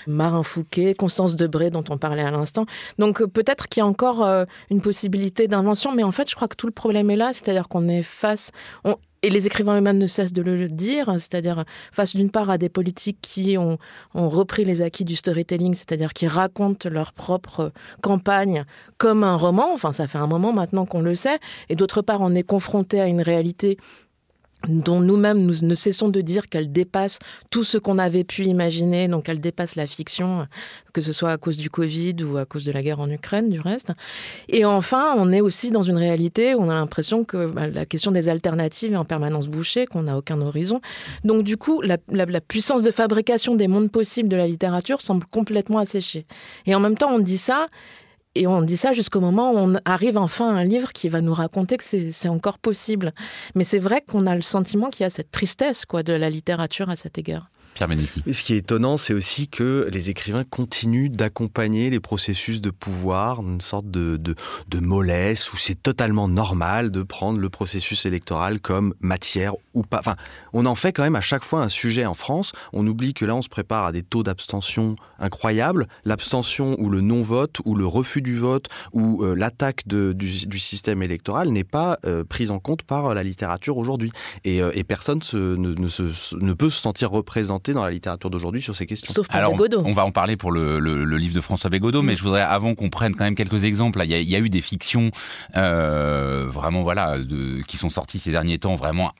S5: Marin Fouquet, Constance Debré dont on parlait à l'instant. Donc peut-être qu'il y a encore une possibilité d'invention, mais en fait, je crois que tout le problème est là, c'est-à-dire qu'on est face, et les écrivains eux-mêmes ne cessent de le dire, c'est-à-dire face d'une part à des politiques qui ont, ont repris les acquis du storytelling, c'est-à-dire qui racontent leur propre campagne comme un roman, enfin ça fait un moment maintenant qu'on le sait, et d'autre part on est confronté à une réalité dont nous-mêmes nous ne cessons de dire qu'elle dépasse tout ce qu'on avait pu imaginer, donc elle dépasse la fiction, que ce soit à cause du Covid ou à cause de la guerre en Ukraine, du reste. Et enfin, on est aussi dans une réalité où on a l'impression que bah, la question des alternatives est en permanence bouchée, qu'on n'a aucun horizon. Donc du coup, la, la puissance de fabrication des mondes possibles de la littérature semble complètement asséchée. Et en même temps, on dit ça, et on dit ça jusqu'au moment où on arrive enfin à un livre qui va nous raconter que c'est encore possible. Mais c'est vrai qu'on a le sentiment qu'il y a cette tristesse quoi, de la littérature à cet égard.
S4: Ce qui est étonnant, c'est aussi que les écrivains continuent d'accompagner les processus de pouvoir, une sorte de, mollesse où c'est totalement normal de prendre le processus électoral comme matière ou pas. Enfin, on en fait quand même à chaque fois un sujet en France. On oublie que là, on se prépare à des taux d'abstention incroyables. L'abstention ou le non-vote ou le refus du vote ou euh, l'attaque du, système électoral n'est pas euh, prise en compte par la littérature aujourd'hui. Et, euh, personne ne peut se sentir représenté dans la littérature d'aujourd'hui sur ces questions.
S5: Sauf pour Alors,
S1: On, va en parler pour le, livre de François Bégodeau, mais mm. je voudrais, avant qu'on prenne quand même quelques exemples, il y, a, eu des fictions euh, vraiment voilà de, qui sont sorties ces derniers temps vraiment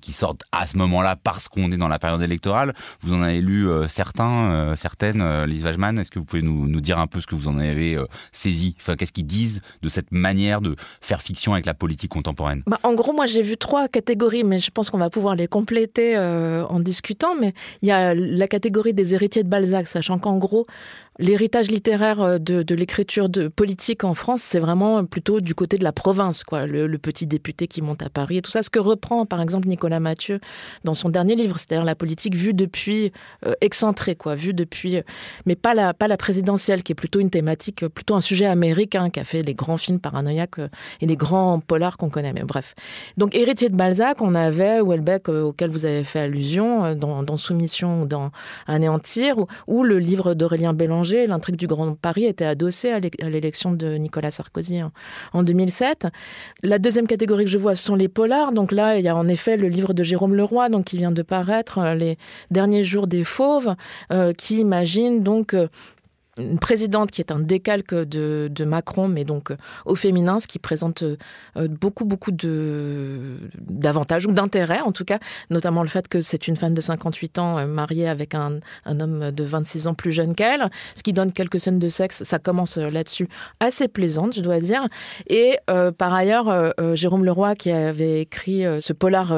S1: qui sortent à ce moment-là parce qu'on est dans la période électorale. Vous en avez lu euh, certains, euh, certaines, euh, Lise Wajman. Est-ce que vous pouvez nous, nous, dire un peu ce que vous en avez saisi? Enfin, Qu'est-ce qu'ils disent de cette manière de faire fiction avec la politique contemporaine?
S5: Bah, En gros, moi j'ai vu trois catégories, mais je pense qu'on va pouvoir les compléter en discutant. Mais il y a la catégorie des héritiers de Balzac, sachant qu'en gros, L'héritage littéraire euh, de, l'écriture de politique en France, c'est vraiment plutôt du côté de la province, quoi. Le, petit député qui monte à Paris et tout ça. Ce que reprend, par exemple, Nicolas Mathieu dans son dernier livre, c'est-à-dire la politique vue depuis euh, excentrée, quoi, vue depuis, euh, mais pas la pas la présidentielle, qui est plutôt une thématique, plutôt un sujet américain, qui a fait les grands films paranoïaques et les grands polars qu'on connaît. Mais bref. Donc héritier de Balzac, on avait Houellebecq auquel vous avez fait allusion dans, Soumission ou dans Anéantir, ou, le livre d'Aurélien L'intrigue du Grand Paris était adossée à l'élection de Nicolas Sarkozy en 2007. La deuxième catégorie que je vois, sont les polars. Donc là, il y a en effet le livre de Jérôme Leroy, donc qui vient de paraître, euh, Les derniers jours des fauves, euh, qui imagine donc euh, une présidente qui est un décalque de, Macron, mais donc euh, au féminin, ce qui présente euh, beaucoup, beaucoup de, d'avantages ou d'intérêts, en tout cas, notamment le fait que c'est une femme de 58 ans mariée avec un, homme de 26 ans plus jeune qu'elle, ce qui donne quelques scènes de sexe, ça commence là-dessus, assez plaisante, je dois dire. Et euh, par ailleurs, euh, Jérôme Leroy, qui avait écrit ce polar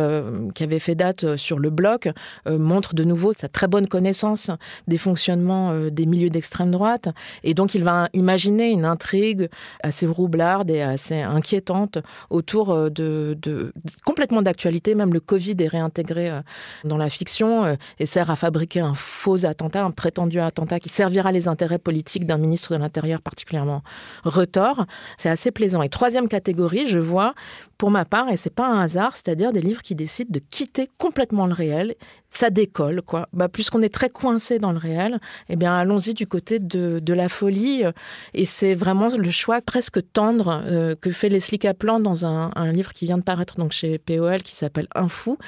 S5: qui avait fait date sur le bloc, montre de nouveau sa très bonne connaissance des fonctionnements des milieux d'extrême droite. Et donc, il va imaginer une intrigue assez roublarde et assez inquiétante autour de, de complètement d'actualité. Même le Covid est réintégré dans la fiction et sert à fabriquer un faux attentat, un prétendu attentat qui servira les intérêts politiques d'un ministre de l'Intérieur particulièrement retors. C'est assez plaisant. Et troisième catégorie, je vois, pour ma part, et c'est pas un hasard, c'est-à-dire des livres qui décident de quitter complètement le réel. Ça décolle, quoi. Bah, puisqu'on est très coincé dans le réel, eh bien, allons-y du côté de, de la folie. Et c'est vraiment le choix presque tendre euh, que fait Leslie Kaplan dans un, un, livre qui vient de paraître donc chez POL qui s'appelle Un fou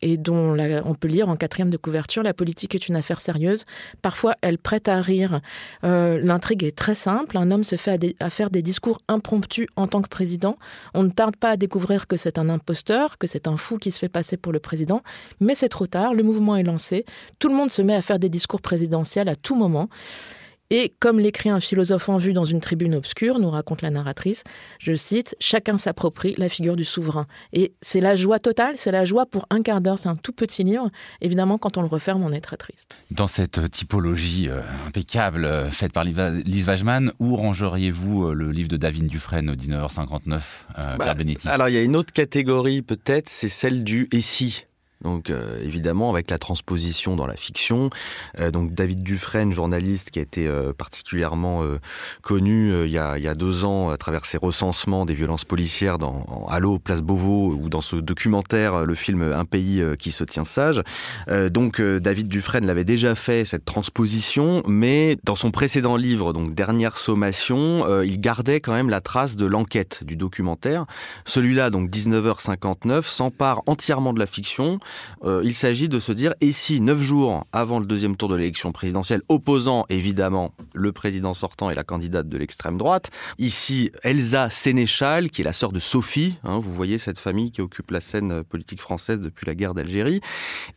S5: et dont on peut lire en quatrième de couverture La politique est une affaire sérieuse. Parfois, elle prête à rire. Euh, L'intrigue est très simple. Un homme se fait à, faire des discours impromptus en tant que président. On ne tarde pas à découvrir que c'est un imposteur, que c'est un fou qui se fait passer pour le président, mais c'est trop tard. Le mouvement est lancé. Tout le monde se met à faire des discours présidentiels à tout moment. Et comme l'écrit un philosophe en vue dans une tribune obscure, nous raconte la narratrice, je cite, Chacun s'approprie la figure du souverain. Et c'est la joie totale, c'est la joie pour un quart d'heure, c'est un tout petit livre. Évidemment, quand on le referme, on est très triste.
S1: Dans cette typologie euh, impeccable euh, faite par Lise Wajman, où rangeriez-vous euh, le livre de David Dufresne, 1959, euh, bah,
S4: Alors, il y a une autre catégorie peut-être, c'est celle du « et si ». Donc euh, évidemment avec la transposition dans la fiction. Euh, donc David Dufresne, journaliste qui a été euh, particulièrement euh, connu euh, il, y a, il y a deux ans à travers ses recensements des violences policières dans en Allo, Place Beauvau ou dans ce documentaire, le film Un pays qui se tient sage. donc David Dufresne l'avait déjà fait cette transposition, mais dans son précédent livre, donc Dernière sommation, il gardait quand même la trace de l'enquête du documentaire. Celui-là, donc 19h59, s'empare entièrement de la fiction euh, il s'agit de se dire, et si neuf jours avant le deuxième tour de l'élection présidentielle, opposant évidemment le président sortant et la candidate de l'extrême droite, ici Elsa Sénéchal, qui est la sœur de Sophie, hein, vous voyez cette famille qui occupe la scène politique française depuis la guerre d'Algérie,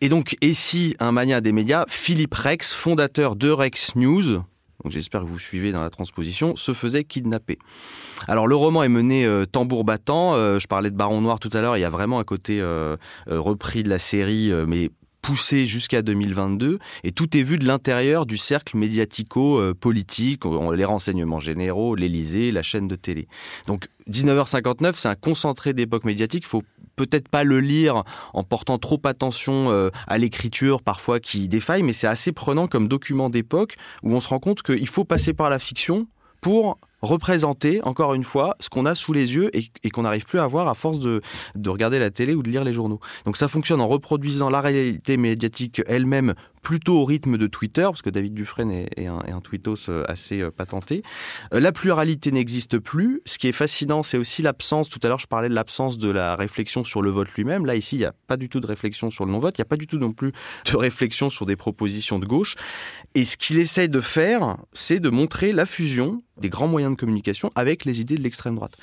S4: et donc, et si un mania des médias, Philippe Rex, fondateur de Rex News, donc j'espère que vous suivez dans la transposition, se faisait kidnapper. Alors le roman est mené euh, tambour battant, euh, je parlais de Baron Noir tout à l'heure, il y a vraiment un côté euh, repris de la série, mais poussé jusqu'à 2022 et tout est vu de l'intérieur du cercle médiatico-politique, les renseignements généraux, l'Elysée, la chaîne de télé. Donc 19h59, c'est un concentré d'époque médiatique, faut peut-être pas le lire en portant trop attention euh, à l'écriture parfois qui défaille, mais c'est assez prenant comme document d'époque où on se rend compte qu'il faut passer par la fiction pour représenter, encore une fois, ce qu'on a sous les yeux et, qu'on n'arrive plus à voir à force de regarder la télé ou de lire les journaux. Donc ça fonctionne en reproduisant la réalité médiatique elle-même plutôt au rythme de Twitter, parce que David Dufresne est, est, un, est un tweetos euh, assez euh, patenté. Euh, la pluralité n'existe plus. Ce qui est fascinant, c'est aussi l'absence, tout à l'heure je parlais de l'absence de la réflexion sur le vote lui-même. Là, ici, il n'y a pas du tout de réflexion sur le non-vote, il n'y a pas du tout non plus de réflexion sur des propositions de gauche. Et ce qu'il essaye de faire, c'est de montrer la fusion des grands moyens de communication avec les idées de l'extrême droite.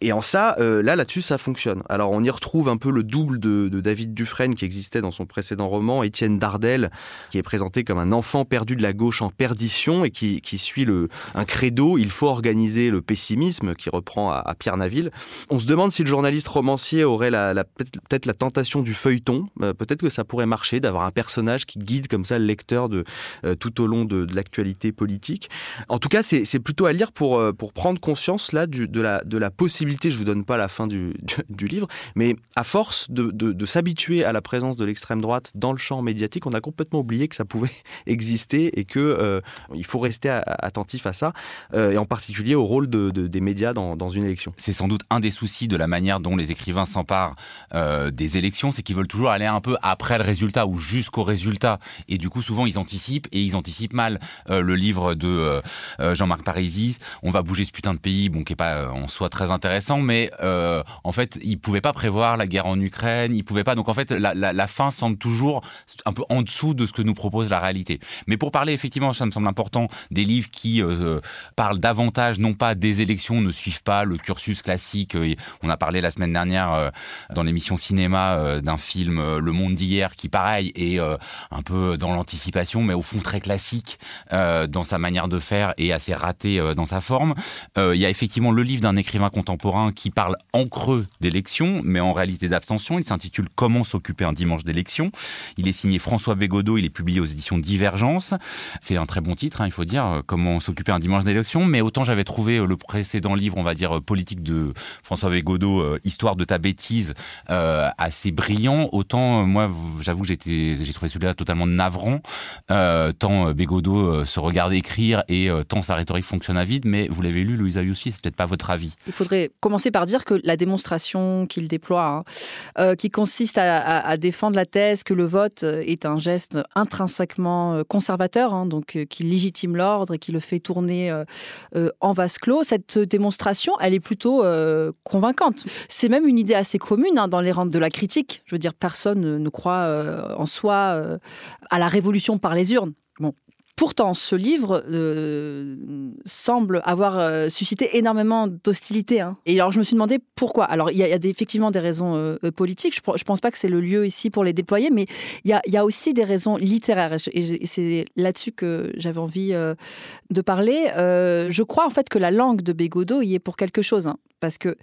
S4: Et en ça, euh, là, là-dessus, ça fonctionne. Alors, on y retrouve un peu le double de, David Dufresne qui existait dans son précédent roman, Étienne Dardel, qui est présenté comme un enfant perdu de la gauche en perdition et qui, qui suit le, un credo. Il faut organiser le pessimisme qui reprend à, Pierre Naville. On se demande si le journaliste romancier aurait la, la, peut-être la tentation du feuilleton. Euh, peut-être que ça pourrait marcher d'avoir un personnage qui guide comme ça le lecteur de, euh, tout au long de, de l'actualité politique. En tout cas, c'est plutôt à lire pour, euh, pour prendre conscience là de, la, de la possibilité possibilité, je vous donne pas la fin du, livre, mais à force de, s'habituer à la présence de l'extrême droite dans le champ médiatique, on a complètement oublié que ça pouvait *laughs* exister et que euh, faut rester attentif à ça, euh, et en particulier au rôle de, de, des médias dans, une élection.
S1: C'est sans doute un des soucis de la manière dont les écrivains s'emparent euh, des élections, c'est qu'ils veulent toujours aller un peu après le résultat ou jusqu'au résultat, et du coup souvent ils anticipent et ils anticipent mal. Le livre de Jean-Marc Parisi, on va bouger ce putain de pays, bon qui est pas en soi très intéressant mais euh, en fait, il pouvait pas prévoir la guerre en Ukraine, il pouvait pas. Donc en fait, la, fin semble toujours un peu en dessous de ce que nous propose la réalité. Mais pour parler effectivement, ça me semble important, des livres qui euh, parlent davantage, non pas des élections, ne suivent pas le cursus classique. On a parlé la semaine dernière dans l'émission cinéma d'un film Le Monde d'hier, qui pareil est un peu dans l'anticipation, mais au fond très classique dans sa manière de faire et assez raté dans sa forme. Il y a effectivement le livre d'un écrivain contemporain qui parle en creux d'élection, mais en réalité d'abstention. Il s'intitule Comment s'occuper un dimanche d'élection. Il est signé François Bégodeau, il est publié aux éditions Divergence. C'est un très bon titre, hein, il faut dire, euh, Comment s'occuper un dimanche d'élection. Mais autant j'avais trouvé euh, le précédent livre, on va dire, euh, politique de François Bégodeau, Histoire de ta bêtise, assez brillant, autant moi, j'avoue que j'ai trouvé celui-là totalement navrant, tant Bégodeau se regarde écrire et tant sa rhétorique fonctionne à vide. Mais vous l'avez lu, Louisa Youssi, c'est peut-être pas votre avis.
S3: Il faudrait commencer par dire que la démonstration qu'il déploie, hein, euh, qui consiste à, défendre la thèse que le vote est un geste intrinsèquement euh, conservateur, hein, donc euh, qui légitime l'ordre et qui le fait tourner en vase clos, cette démonstration, elle est plutôt convaincante. C'est même une idée assez commune hein, dans les rangs de la critique. Je veux dire, personne ne croit en soi à la révolution par les urnes. Bon, Pourtant, ce livre euh, semble avoir euh, suscité énormément d'hostilité. Hein. Et alors, je me suis demandé pourquoi. Alors, il y a, effectivement des raisons euh, politiques. Je ne pense pas que c'est le lieu ici pour les déployer, mais il y a, aussi des raisons littéraires. Et c'est là-dessus que j'avais envie de parler. je crois en fait que la langue de Bégodeau y est pour quelque chose. Hein. parce que,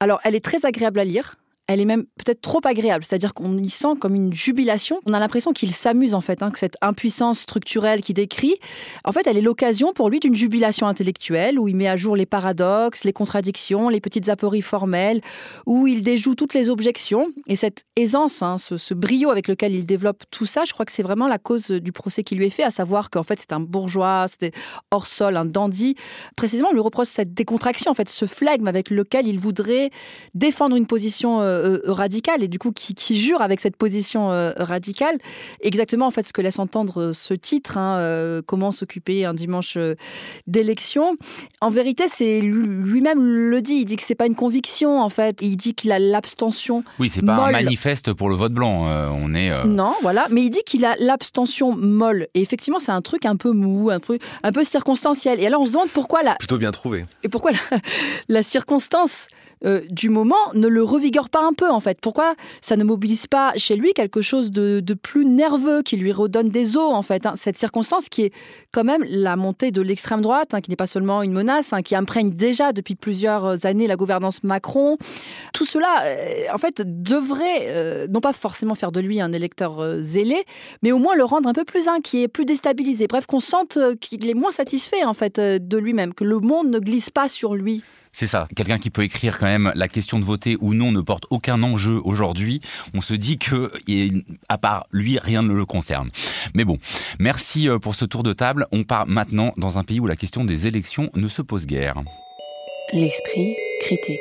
S3: alors, elle est très agréable à lire elle est même peut-être trop agréable. C'est-à-dire qu'on y sent comme une jubilation. On a l'impression qu'il s'amuse en fait, hein, que cette impuissance structurelle qu'il décrit, en fait, elle est l'occasion pour lui d'une jubilation intellectuelle où il met à jour les paradoxes, les contradictions, les petites apories formelles, où il déjoue toutes les objections. Et cette aisance, hein, ce, brio avec lequel il développe tout ça, je crois que c'est vraiment la cause du procès qui lui est fait, à savoir qu'en fait c'est un bourgeois, c'était hors sol, un dandy. Précisément, on lui reproche cette décontraction, en fait, ce flegme avec lequel il voudrait défendre une position euh, euh, euh, radical et du coup qui, jure avec cette position euh, radicale. Exactement en fait ce que laisse entendre ce titre hein, comment s'occuper un dimanche d'élection. En vérité c'est lui-même le dit. Il dit que c'est pas une conviction en fait. Il dit qu'il a l'abstention
S1: oui c'est pas un manifeste pour le vote blanc on est
S3: non voilà. Mais il dit qu'il a l'abstention molle. Et effectivement c'est un truc un peu mou un peu un peu circonstanciel. Et alors on se demande pourquoi la
S4: plutôt bien trouvé.
S3: Et pourquoi la *laughs* circonstance euh, du moment ne le revigore pas un peu en fait Pourquoi ça ne mobilise pas chez lui quelque chose de, plus nerveux qui lui redonne des os en fait hein? Cette circonstance qui est quand même la montée de l'extrême droite, hein, qui n'est pas seulement une menace, hein, qui imprègne déjà depuis plusieurs années la gouvernance Macron. Tout cela, euh, en fait, devrait euh, non pas forcément faire de lui un électeur zélé, mais au moins le rendre un peu plus inquiet, plus déstabilisé. Bref, qu'on sente qu'il est moins satisfait en fait de lui-même, que le monde ne glisse pas sur lui.
S1: C'est ça. Quelqu'un qui peut écrire quand même la question de voter ou non ne porte aucun enjeu aujourd'hui. On se dit que, à part lui, rien ne le concerne. Mais bon, merci euh, pour ce tour de table. On part maintenant dans un pays où la question des élections ne se pose guère.
S2: L'esprit critique.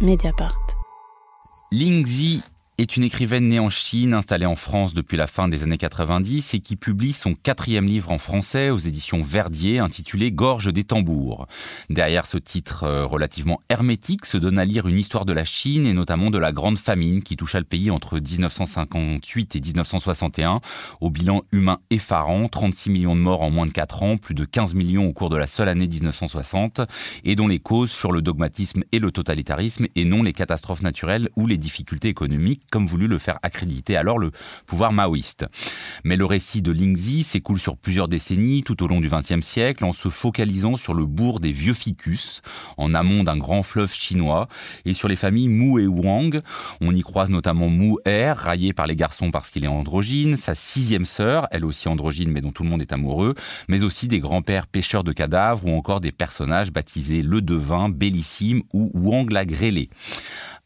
S2: Mediapart.
S1: Lingzi est une écrivaine née en Chine, installée en France depuis la fin des années 90 et qui publie son quatrième livre en français aux éditions Verdier intitulé Gorge des tambours. Derrière ce titre euh, relativement hermétique se donne à lire une histoire de la Chine et notamment de la grande famine qui toucha le pays entre 1958 et 1961 au bilan humain effarant, 36 millions de morts en moins de 4 ans, plus de 15 millions au cours de la seule année 1960 et dont les causes furent le dogmatisme et le totalitarisme et non les catastrophes naturelles ou les difficultés économiques comme voulu le faire accréditer alors le pouvoir maoïste. Mais le récit de Lingzi s'écoule sur plusieurs décennies tout au long du XXe siècle en se focalisant sur le bourg des vieux ficus, en amont d'un grand fleuve chinois, et sur les familles Mu et Wang. On y croise notamment Mu Er, raillé par les garçons parce qu'il est androgyne, sa sixième sœur, elle aussi androgyne mais dont tout le monde est amoureux, mais aussi des grands-pères pêcheurs de cadavres ou encore des personnages baptisés le devin, bellissime ou Wang la grêlée.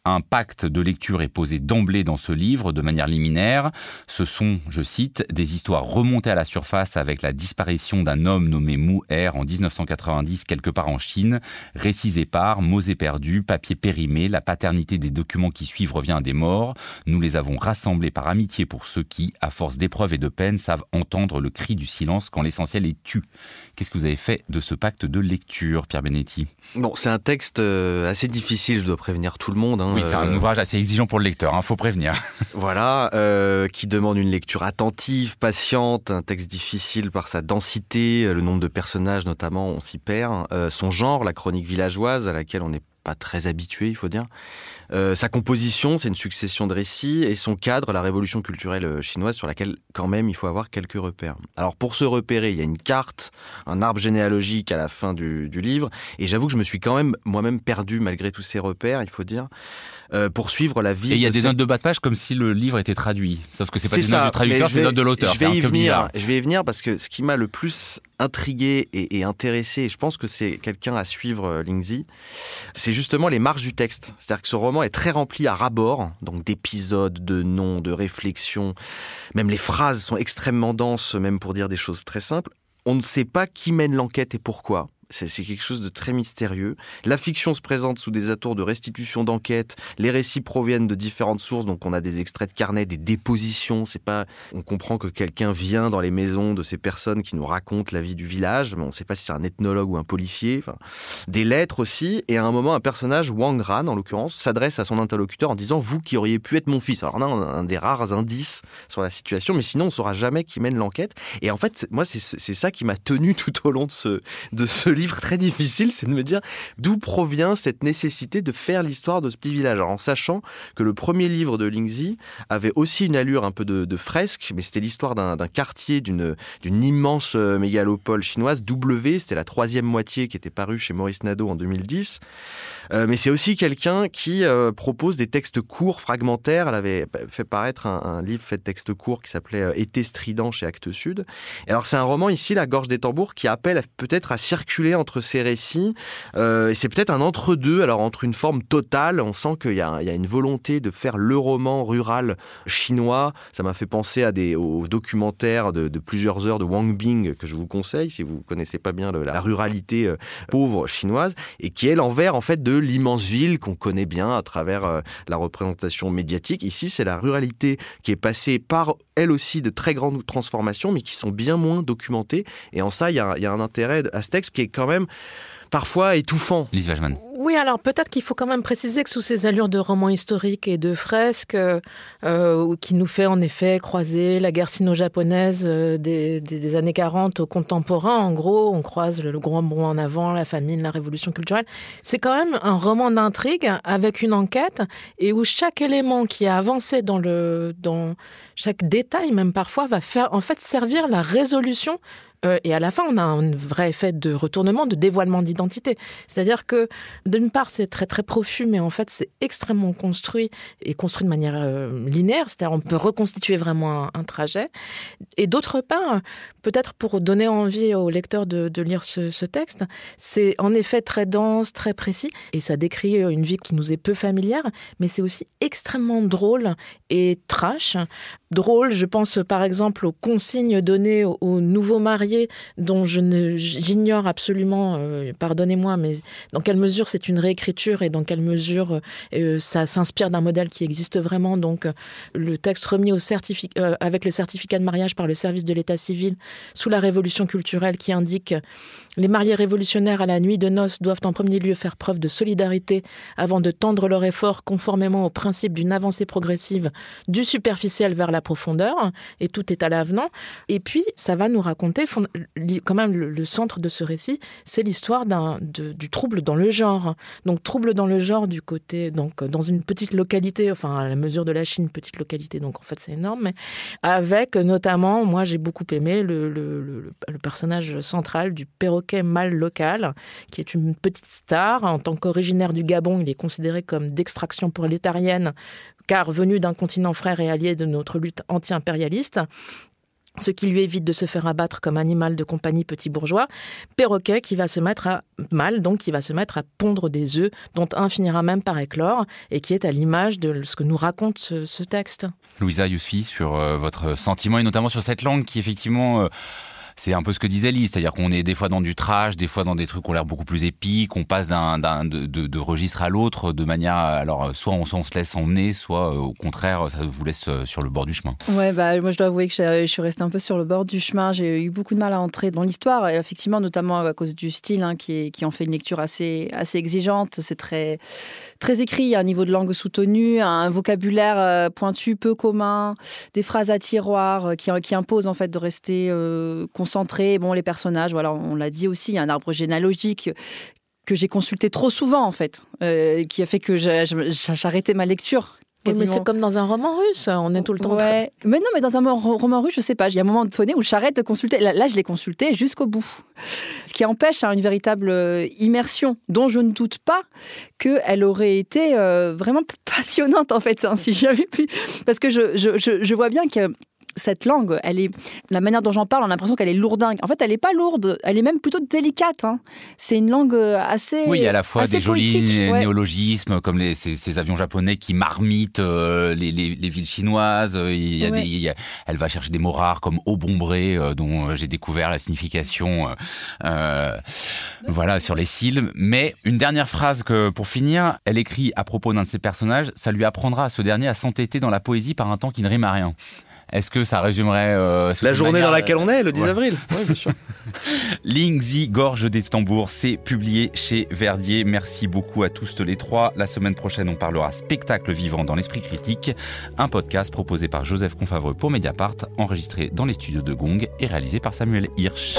S1: Un pacte de lecture est posé d'emblée dans ce livre de manière liminaire. Ce sont, je cite, des histoires remontées à la surface avec la disparition d'un homme nommé Mu Er en 1990 quelque part en Chine, récits épars, mots éperdus, papier périmé, la paternité des documents qui suivent revient à des morts. Nous les avons rassemblés par amitié pour ceux qui, à force d'épreuves et de peines, savent entendre le cri du silence quand l'essentiel est tu. Qu'est-ce que vous avez fait de ce pacte de lecture, Pierre Benetti?
S4: Bon, c'est un texte euh, assez difficile, je dois prévenir tout le monde. Hein,
S1: oui, c'est un
S4: euh,
S1: ouvrage assez exigeant pour le lecteur, il hein, faut prévenir. *laughs*
S4: voilà, euh, qui demande une lecture attentive, patiente, un texte difficile par sa densité, le nombre de personnages notamment, on s'y perd, son genre, la chronique villageoise à laquelle on n'est pas très habitué, il faut dire. Euh, sa composition, c'est une succession de récits, et son cadre, la révolution culturelle euh, chinoise, sur laquelle quand même il faut avoir quelques repères. Alors pour se repérer, il y a une carte, un arbre généalogique à la fin du, du livre, et j'avoue que je me suis quand même moi-même perdu malgré tous ces repères, il faut dire, euh, pour suivre la vie.
S1: Et il y a
S4: de
S1: des
S4: ces-
S1: notes de bas de page comme si le livre était traduit, sauf que c'est pas des
S4: ça,
S1: notes du traducteur, c'est des notes de l'auteur.
S4: Je vais y venir. Je vais y venir parce que ce qui m'a le plus intrigué et, intéressé, et je pense que c'est quelqu'un à suivre, euh, Lingzi, c'est justement les marges du texte. C'est-à-dire que ce roman est très rempli à ras-bord, donc d'épisodes, de noms, de réflexions. Même les phrases sont extrêmement denses, même pour dire des choses très simples. On ne sait pas qui mène l'enquête et pourquoi. C'est quelque chose de très mystérieux. La fiction se présente sous des atours de restitution d'enquête. Les récits proviennent de différentes sources, donc on a des extraits de carnet, des dépositions. C'est pas, on comprend que quelqu'un vient dans les maisons de ces personnes qui nous racontent la vie du village, mais on ne sait pas si c'est un ethnologue ou un policier. Des lettres aussi. Et à un moment, un personnage, Wang Ran en l'occurrence, s'adresse à son interlocuteur en disant vous qui auriez pu être mon fils. Alors on a un des rares indices sur la situation, mais sinon on saura jamais qui mène l'enquête. Et en fait, moi, c'est ça qui m'a tenu *laughs* tout au long de ce de ce livre très difficile, c'est de me dire d'où provient cette nécessité de faire l'histoire de ce petit village. Alors, en sachant que le premier livre de Lingzi avait aussi une allure un peu de, fresque, mais c'était l'histoire d'un quartier, d'une immense euh, mégalopole chinoise, W, c'était la troisième moitié qui était parue chez Maurice Nadeau en 2010. Euh, mais c'est aussi quelqu'un qui euh, propose des textes courts, fragmentaires. Elle avait fait paraître un, un livre fait de textes courts qui s'appelait Été strident chez Actes Sud. Et alors c'est un roman ici, La Gorge des Tambours, qui appelle peut-être à circuler entre ces récits. Euh, c'est peut-être un entre-deux, alors entre une forme totale, on sent qu'il y, y a une volonté de faire le roman rural chinois. Ça m'a fait penser à des, aux documentaires de, plusieurs heures de Wang Bing que je vous conseille si vous connaissez pas bien la ruralité euh, pauvre chinoise et qui est l'envers en fait de l'immense ville qu'on connaît bien à travers euh, la représentation médiatique. Ici, c'est la ruralité qui est passée par elle aussi de très grandes transformations, mais qui sont bien moins documentées. Et en ça, il y il y a un intérêt à ce texte qui est quand même parfois étouffant.
S1: Lise Wajman.
S5: Oui, alors peut-être qu'il faut quand même préciser que sous ces allures de roman historique et de fresque, euh, qui nous fait en effet croiser la guerre sino-japonaise euh, des, années 40 au contemporain, en gros, on croise le, grand bond en avant, la famine, la révolution culturelle. C'est quand même un roman d'intrigue avec une enquête et où chaque élément qui a avancé dans le, dans chaque détail même parfois va faire en fait servir la résolution euh, et à la fin, on a un vrai effet de retournement, de dévoilement d'identité. C'est-à-dire que, d'une part, c'est très très profus, mais en fait, c'est extrêmement construit et construit de manière euh, linéaire. C'est-à-dire, on peut reconstituer vraiment un, trajet. Et d'autre part, peut-être pour donner envie aux lecteurs de, lire ce, texte, c'est en effet très dense, très précis, et ça décrit une vie qui nous est peu familière, mais c'est aussi extrêmement drôle et trash. Drôle, je pense par exemple aux consignes données aux, aux nouveaux mariés, dont je ne j'ignore absolument, euh, pardonnez-moi, mais dans quelle mesure c'est une réécriture et dans quelle mesure euh, ça s'inspire d'un modèle qui existe vraiment. Donc euh, le texte remis euh, avec le certificat de mariage par le service de l'état civil sous la révolution culturelle qui indique les mariés révolutionnaires à la nuit de noces doivent en premier lieu faire preuve de solidarité avant de tendre leur effort conformément au principe d'une avancée progressive du superficiel vers la profondeur, et tout est à l'avenant. Et puis, ça va nous raconter, quand même, le, centre de ce récit, c'est l'histoire du trouble dans le genre. Donc, trouble dans le genre du côté, donc, dans une petite localité, enfin, à la mesure de la Chine, petite localité, donc en fait, c'est énorme, mais avec notamment, moi, j'ai beaucoup aimé le- le personnage central du perroquet mâle local, qui est une petite star. En tant qu'originaire du Gabon, il est considéré comme d'extraction prolétarienne, car venu d'un continent frère et allié de notre lutte anti-impérialiste. ce qui lui évite de se faire abattre comme animal de compagnie petit bourgeois. Perroquet qui va se mettre à mal, donc qui va se mettre à pondre des œufs, dont un finira même par éclore, et qui est à l'image de ce que nous raconte ce, texte.
S1: Louisa Yousfi, sur euh, votre sentiment et notamment sur cette langue qui effectivement... Euh, c'est un peu ce que disait Lise, c'est-à-dire qu'on est des fois dans du trash, des fois dans des trucs qui ont l'air beaucoup plus épiques, on passe d'un, de, de, registre à l'autre de manière, alors soit on, se laisse emmener, soit euh, au contraire ça vous laisse euh, sur le bord du chemin.
S3: Ouais, bah moi je dois avouer que je suis restée un peu sur le bord du chemin. J'ai eu beaucoup de mal à entrer dans l'histoire, effectivement notamment à cause du style hein, qui, qui en fait une lecture assez assez exigeante. C'est très très écrit, il y a un niveau de langue soutenu, un vocabulaire euh, pointu peu commun, des phrases à tiroir qui, qui imposent en fait de rester concentré. Bon, les personnages, voilà, on l'a dit aussi, il y a un arbre généalogique que j'ai consulté trop souvent en fait, euh, qui a fait que j'arrêtais ma lecture.
S5: Mais c'est comme dans un roman russe, on est tout le temps.
S3: Ouais. Mais non, mais dans un roman russe, je sais pas. Il y a un moment donné où j'arrête de consulter. Là, je l'ai consulté jusqu'au bout. Ce qui empêche hein, une véritable euh, immersion, dont je ne doute pas qu'elle aurait été euh, vraiment *laughs* passionnante en fait, hein, si j'avais pu. Parce que je, je, je vois bien que cette langue, elle est, la manière dont j'en parle, on a l'impression qu'elle est lourdingue. En fait, elle n'est pas lourde, elle est même plutôt délicate. Hein. C'est une langue euh, assez.
S1: Oui, il y a à la fois des jolis néologismes, comme les, ces, avions japonais qui marmitent euh, les, villes chinoises. Il y a des, elle va chercher des mots rares comme obombré, euh, dont j'ai découvert la signification voilà, sur les cils. Mais une dernière phrase que, pour finir, elle écrit à propos d'un de ses personnages ça lui apprendra à ce dernier à s'entêter dans la poésie par un temps qui ne rime à rien. Est-ce que ça résumerait euh,
S4: la journée dans laquelle on est, le 10 avril *laughs*
S1: Oui, bien sûr. *laughs* Lingzi, Gorge des tambours, c'est publié chez Verdier. Merci beaucoup à tous les trois. La semaine prochaine, on parlera spectacle vivant dans l'esprit critique, un podcast proposé par Joseph Confavreux pour Mediapart, enregistré dans les studios de Gong et réalisé par Samuel Hirsch.